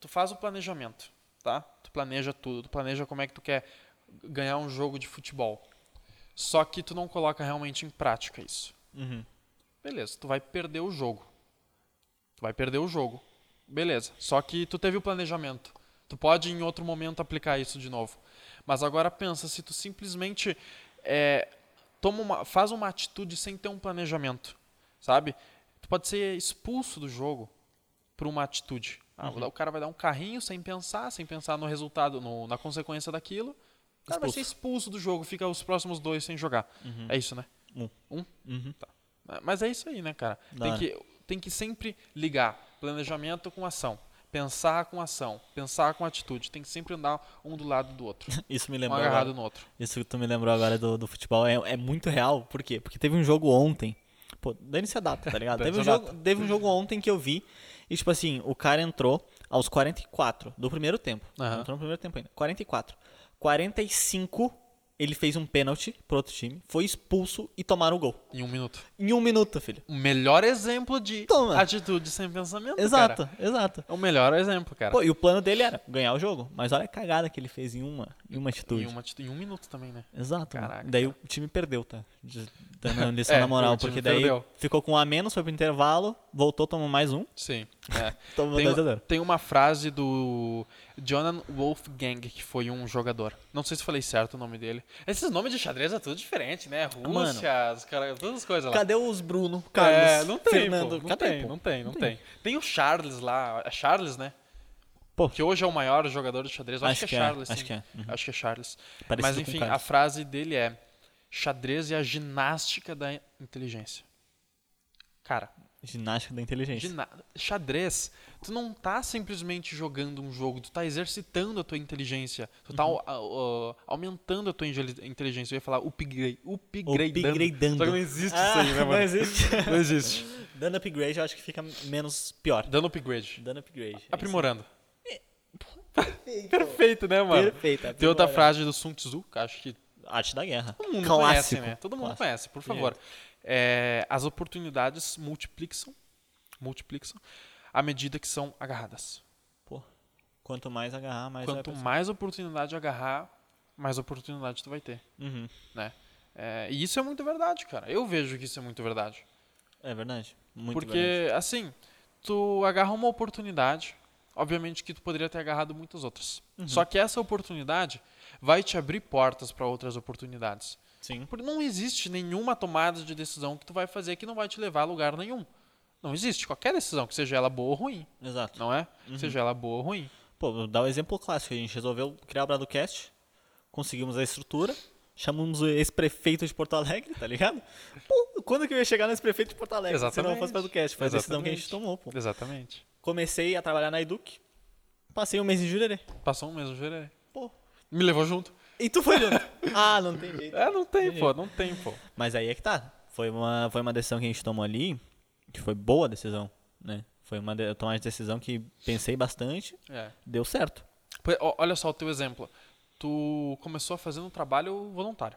Tu faz o planejamento, tá? Tu planeja tudo, tu planeja como é que tu quer ganhar um jogo de futebol. Só que tu não coloca realmente em prática isso. Uhum. Beleza, tu vai perder o jogo. Tu vai perder o jogo. Beleza. Só que tu teve o planejamento. Tu pode em outro momento aplicar isso de novo. Mas agora pensa, se tu simplesmente é, toma uma, faz uma atitude sem ter um planejamento, sabe? Tu pode ser expulso do jogo por uma atitude. Ah, Uhum. O cara vai dar um carrinho sem pensar, sem pensar no resultado, no- na consequência daquilo. O cara vai ser expulso do jogo, fica os próximos dois sem jogar. É isso, né? Um. Um? Uhum. Mas é isso aí, né, cara? Tem hora. que, tem que sempre ligar planejamento com ação. Pensar com ação. Pensar com atitude. Tem que sempre andar um do lado do outro. Isso me Um lembrou. agarrado Agora, no outro. isso que tu me lembrou agora do, do futebol é, é muito real. Por quê? Porque teve um jogo ontem. Pô, dane-se a data, tá ligado? teve, um jogo, teve um jogo ontem que eu vi. E, tipo assim, o cara entrou aos 44 do primeiro tempo. Aham. Entrou no primeiro tempo ainda. 44. 45, ele fez um pênalti pro outro time. Foi expulso e tomaram o gol. Em um minuto. Em um minuto, filho. O melhor exemplo de Toma. atitude sem pensamento, Exato, cara. exato. É o melhor exemplo, cara. Pô, e o plano dele era ganhar o jogo. Mas olha a cagada que ele fez em uma, Em uma atitude. Em, uma em um minuto também, né? Exato. Caraca, daí o time perdeu, tá? Dando lição É, na moral, porque daí perdeu. ficou com um a menos, foi pro intervalo, voltou, tomou mais um, Sim. É. Tem, 2 a 0 tem uma frase do Jonan Wolfgang, que foi um jogador. Não sei se falei certo o nome dele. Esses nomes de xadrez é tudo diferente, né? Rússia, os cara, todas as coisas lá. Cadê os Bruno, É, Carlos, não tem, Fernando? pô, não tem, pô? não tem, não Não tem. Tem o Charles lá, é Charles, né? Pô. Que hoje é o maior jogador de xadrez. Acho, Acho que é que é, Charles, acho sim. que é, uhum. Acho que é Charles. Parecido Mas enfim, a frase dele é: xadrez é a ginástica da inteligência. Cara, Ginástica da inteligência. gina- xadrez, tu não tá simplesmente jogando um jogo, tu tá exercitando a tua inteligência. Tu Uhum. tá au- au- aumentando a tua inteligência. Eu ia falar upgrade, upgradando. Upgradando. Só que não existe Ah, isso aí, né, não mano? existe. Não existe. Dando upgrade eu acho que fica menos pior. Dando upgrade. Dando upgrade. Aprimorando. Perfeito. Perfeito, né, mano? Perfeito. Tem outra frase do Sun Tzu, que acho que Arte da guerra. todo mundo Clássico. conhece, né? Todo mundo Clássico. conhece, por favor. É, as oportunidades multiplicam, multiplicam à medida que são agarradas. Pô, quanto mais agarrar, mais Quanto mais oportunidade agarrar, mais oportunidade tu vai ter, Uhum. né? É, e isso é muito verdade, cara. Eu vejo que isso é muito verdade. É verdade. Muito Porque, verdade. assim, tu agarra uma oportunidade, obviamente que tu poderia ter agarrado muitas outras. Uhum. Só que essa oportunidade vai te abrir portas para outras oportunidades. Sim. Porque não existe nenhuma tomada de decisão que tu vai fazer que não vai te levar a lugar nenhum. Não existe. Qualquer decisão, que seja ela boa ou ruim, Exato. não é? Uhum. Seja ela boa ou ruim. Pô, vou dar o exemplo clássico. A gente resolveu criar o Bradocast, conseguimos a estrutura, chamamos o ex-prefeito de Porto Alegre, tá ligado? Pô, quando que eu ia chegar nesse prefeito de Porto Alegre se não Exatamente. fosse Bradocast? Foi a decisão que a gente Exatamente. tomou, pô. Exatamente. Comecei a trabalhar na Educ, passei um mês em Jurerê. Passou um mês, eu jurei. Pô, Me levou junto. E tu foi junto? ah, não tem jeito. É, não tem, pô, não tem, pô. Mas aí é que tá. Foi uma, foi uma decisão que a gente tomou ali, que foi boa a decisão, né? Foi uma de, tomada de decisão que pensei bastante, É. deu certo. Olha só o teu exemplo. Tu começou fazendo um trabalho voluntário.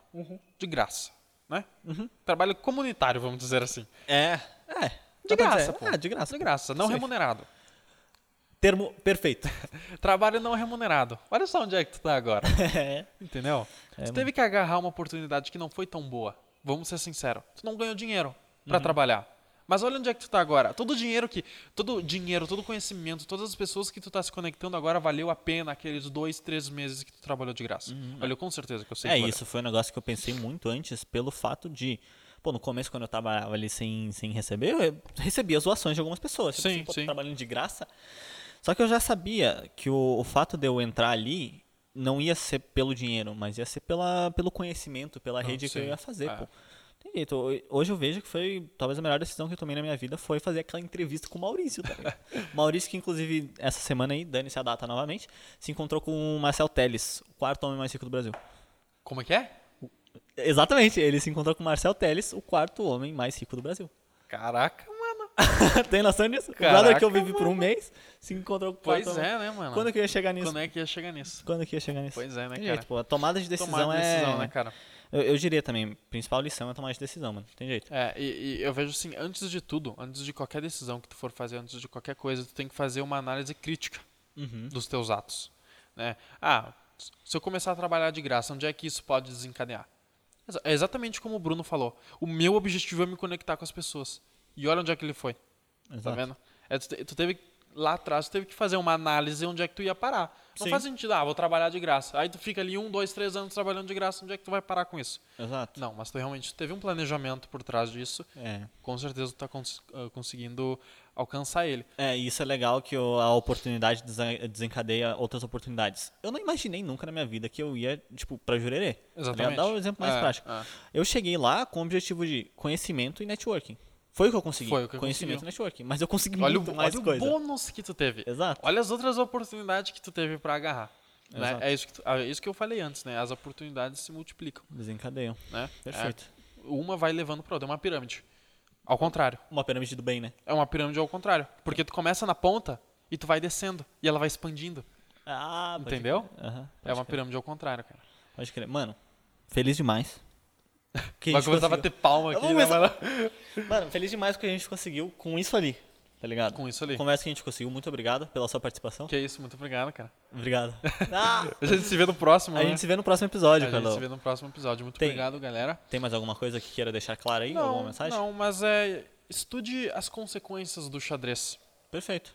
De graça, né? Uhum. Trabalho comunitário, vamos dizer assim. É, é. De pra graça, dizer. pô. É, de graça. De graça, não Sim. remunerado. Termo perfeito. Trabalho não remunerado. Olha só onde é que tu tá agora. é. Entendeu? É, tu teve que agarrar uma oportunidade que não foi tão boa. Vamos ser sinceros. Tu não ganhou dinheiro pra trabalhar. Mas olha onde é que tu tá agora. Todo o dinheiro que. Todo o dinheiro, todo o conhecimento, todas as pessoas que tu tá se conectando agora valeu a pena aqueles dois, três meses que tu trabalhou de graça. Valeu com certeza que eu sei É, que isso foi um negócio que eu pensei muito antes pelo fato de. Pô, no começo, quando eu trabalhava ali sem, sem receber, eu recebia zoações de algumas pessoas. Tipo Sim, assim, sim. trabalhando de graça. Só que eu já sabia que o, o fato de eu entrar ali não ia ser pelo dinheiro, mas ia ser pela, pelo conhecimento, pela Não, rede que eu ia fazer, É. pô. Tem jeito. ho- Hoje eu vejo que foi talvez a melhor decisão que eu tomei na minha vida foi fazer aquela entrevista com o Maurício, tá? Maurício, que inclusive essa semana aí, dane-se a data novamente, se encontrou com o Marcel Teles, o quarto homem mais rico do Brasil. Como é que é? Exatamente, ele se encontrou com o Marcel Teles, o quarto homem mais rico do Brasil. Caraca. Tem noção disso? Caraca, brother que eu vivi por um mês se encontrou com Pois é, né, mano? Quando que eu ia chegar nisso? Quando é que ia chegar nisso? Quando que ia chegar nisso? Pois é, né, cara? jeito, pô. A tomada de decisão Tomar é... decisão, né, cara? Eu, eu diria também, principal lição é tomar de decisão, mano. Tem jeito. É, e, e eu vejo assim, antes de tudo, antes de qualquer decisão que tu for fazer, antes de qualquer coisa, tu tem que fazer uma análise crítica Uhum. dos teus atos. Né? Ah, se eu começar a trabalhar de graça, onde é que isso pode desencadear? É exatamente como o Bruno falou. O meu objetivo é me conectar com as pessoas. E olha onde é que ele foi. Tá Exato. vendo? É, tu, te- tu teve lá atrás, tu teve que fazer uma análise onde é que tu ia parar. Não Sim. faz sentido, ah, vou trabalhar de graça. Aí tu fica ali um, dois, três anos trabalhando de graça, onde é que tu vai parar com isso? Exato. Não, mas tu realmente teve um planejamento por trás disso. É. Com certeza tu tá cons- ah, conseguindo alcançar ele. É, e isso é legal que a oportunidade desen- desencadeia outras oportunidades. Eu não imaginei nunca na minha vida que eu ia, tipo, pra Jurerê. Tá? Exatamente. Dá o exemplo mais É, prático. é. Eu cheguei lá com o objetivo de conhecimento e networking. Foi o que eu consegui. Foi o que conhecimento conseguiu. networking. Mas eu consegui Olha, muito o, mais olha o coisa. bônus que tu teve. Exato. Olha as outras oportunidades que tu teve pra agarrar. Né? Exato. É, isso que tu- é isso que eu falei antes, né? As oportunidades se multiplicam, Desencadeiam. né? Perfeito. É, uma vai levando pra outra, é uma pirâmide. Ao contrário. Uma pirâmide do bem, né? É uma pirâmide ao contrário. Porque tu começa na ponta e tu vai descendo. E ela vai expandindo. Ah, Entendeu? Aham, é uma pirâmide ao contrário, cara. Pode crer. Mano, feliz demais. Que a Vai começar a bater palma aqui, né, mano? Mano, feliz demais que a gente conseguiu com isso ali. tá ligado? Com isso ali. Conversa que a gente conseguiu. Muito obrigado pela sua participação. Que isso, muito obrigado, cara. Obrigado. Ah, A gente se vê no próximo, a né? gente se vê no próximo episódio, A gente Carlão. se vê no próximo episódio. Muito Tem- obrigado, galera. Tem mais alguma coisa que queira deixar clara aí? alguma mensagem? não, mas é... Estude as consequências do xadrez. Perfeito.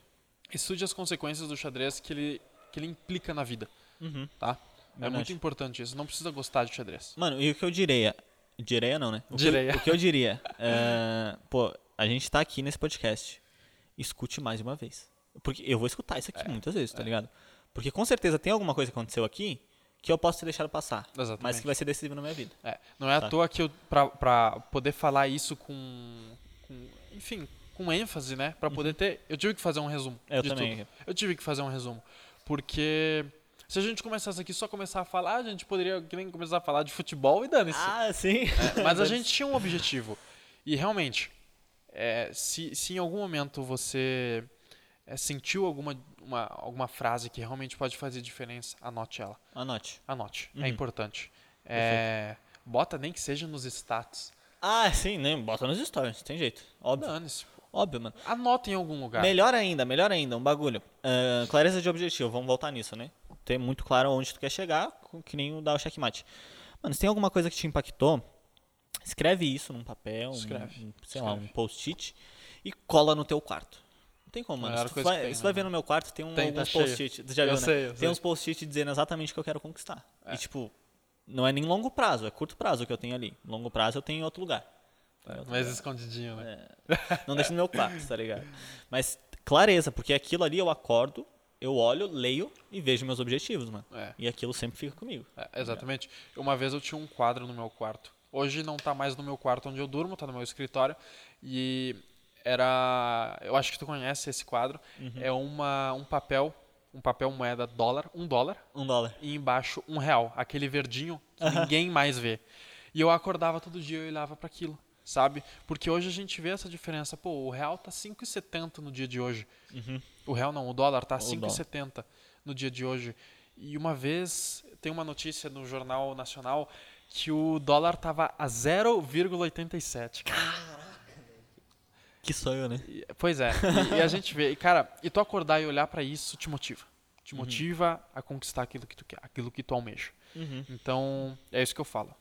Estude as consequências do xadrez que ele, que ele implica na vida, Uhum. tá? É Verdade. muito importante isso. Não precisa gostar de xadrez. Mano, e o que eu diria? Direia não, né? O que, Direia. o que eu diria? é, pô, a gente tá aqui nesse podcast. Escute mais uma vez. Porque eu vou escutar isso aqui É, muitas vezes, tá ligado? Porque com certeza tem alguma coisa que aconteceu aqui que eu posso ter deixado passar. Mas Exatamente. que vai ser decisivo na minha vida. É, não é Tá. à toa que eu, pra, pra poder falar isso com, com- enfim, com ênfase, né? Pra poder ter, eu tive que fazer um resumo Uhum. Eu também. tudo. Eu tive que fazer um resumo, porque se a gente começasse aqui só começar a falar, a gente poderia que nem começar a falar de futebol e dane-se. Ah, sim. É, mas a gente tinha um objetivo. E realmente, é, se, se em algum momento você é, sentiu alguma, uma, alguma frase que realmente pode fazer diferença, anote ela. Anote. Anote. É Uhum. importante. É, bota nem que seja nos status. Ah, sim, né? Bota nos stories, tem jeito. Óbvio. Dane-se. Óbvio, mano. Anota em algum lugar. Melhor ainda, melhor ainda, um bagulho. Ah, clareza de objetivo, vamos voltar nisso, né? Ter muito claro onde tu quer chegar, que nem o dar o checkmate. Mano, se tem alguma coisa que te impactou, escreve isso num papel, Escreve, um, sei lá, um escreve. post-it e cola no teu quarto. Não tem como, mano. Se tu, vai, tem, se tu vai ver no meu quarto, tem, um, Tem, tá alguns post-it. Já Eu viu, né? sei, eu tem sei. uns post-it dizendo exatamente o que eu quero conquistar. É. E tipo, não é nem longo prazo, é curto prazo que eu tenho ali. Longo prazo eu tenho em outro lugar. Em outro Mas lugar. escondidinho, né? Não deixa no meu quarto, tá ligado? Mas clareza, porque aquilo ali eu acordo, eu olho, leio e vejo meus objetivos, mano. É. E aquilo sempre fica comigo. É, exatamente. Uma vez eu tinha um quadro no meu quarto. Hoje não tá mais no meu quarto onde eu durmo, tá no meu escritório. E era. Eu acho que tu conhece esse quadro. Uhum. É uma, um papel, um papel moeda dólar, um dólar, Um dólar. e embaixo um real. Aquele verdinho que ninguém mais vê. E eu acordava todo dia e olhava para aquilo, sabe? Porque hoje a gente vê essa diferença. Pô, o real tá 5,70 no dia de hoje. O real não, o dólar tá Uhum. Dólar. 5,70 no dia de hoje. E uma vez tem uma notícia no Jornal Nacional que o dólar tava a 0,87. cara. Que sonho, né? E- Pois é. E, e a gente vê, e cara, e tu acordar e olhar para isso te motiva. Te Uhum. motiva a conquistar aquilo que tu quer, aquilo que tu almeja. Uhum. Então, é isso que eu falo.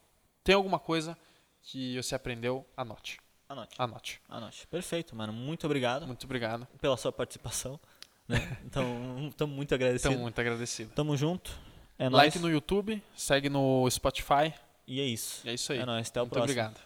Tem alguma coisa que você aprendeu, anote. Anote. Anote. Anote. Perfeito, mano. Muito obrigado Muito obrigado. pela sua participação. Né? Então, estamos muito agradecidos. Estamos muito agradecido. Tamo junto. É Like nóis. no YouTube, segue no Spotify. E é isso. E é isso aí. É nóis. Até o muito próximo. obrigado.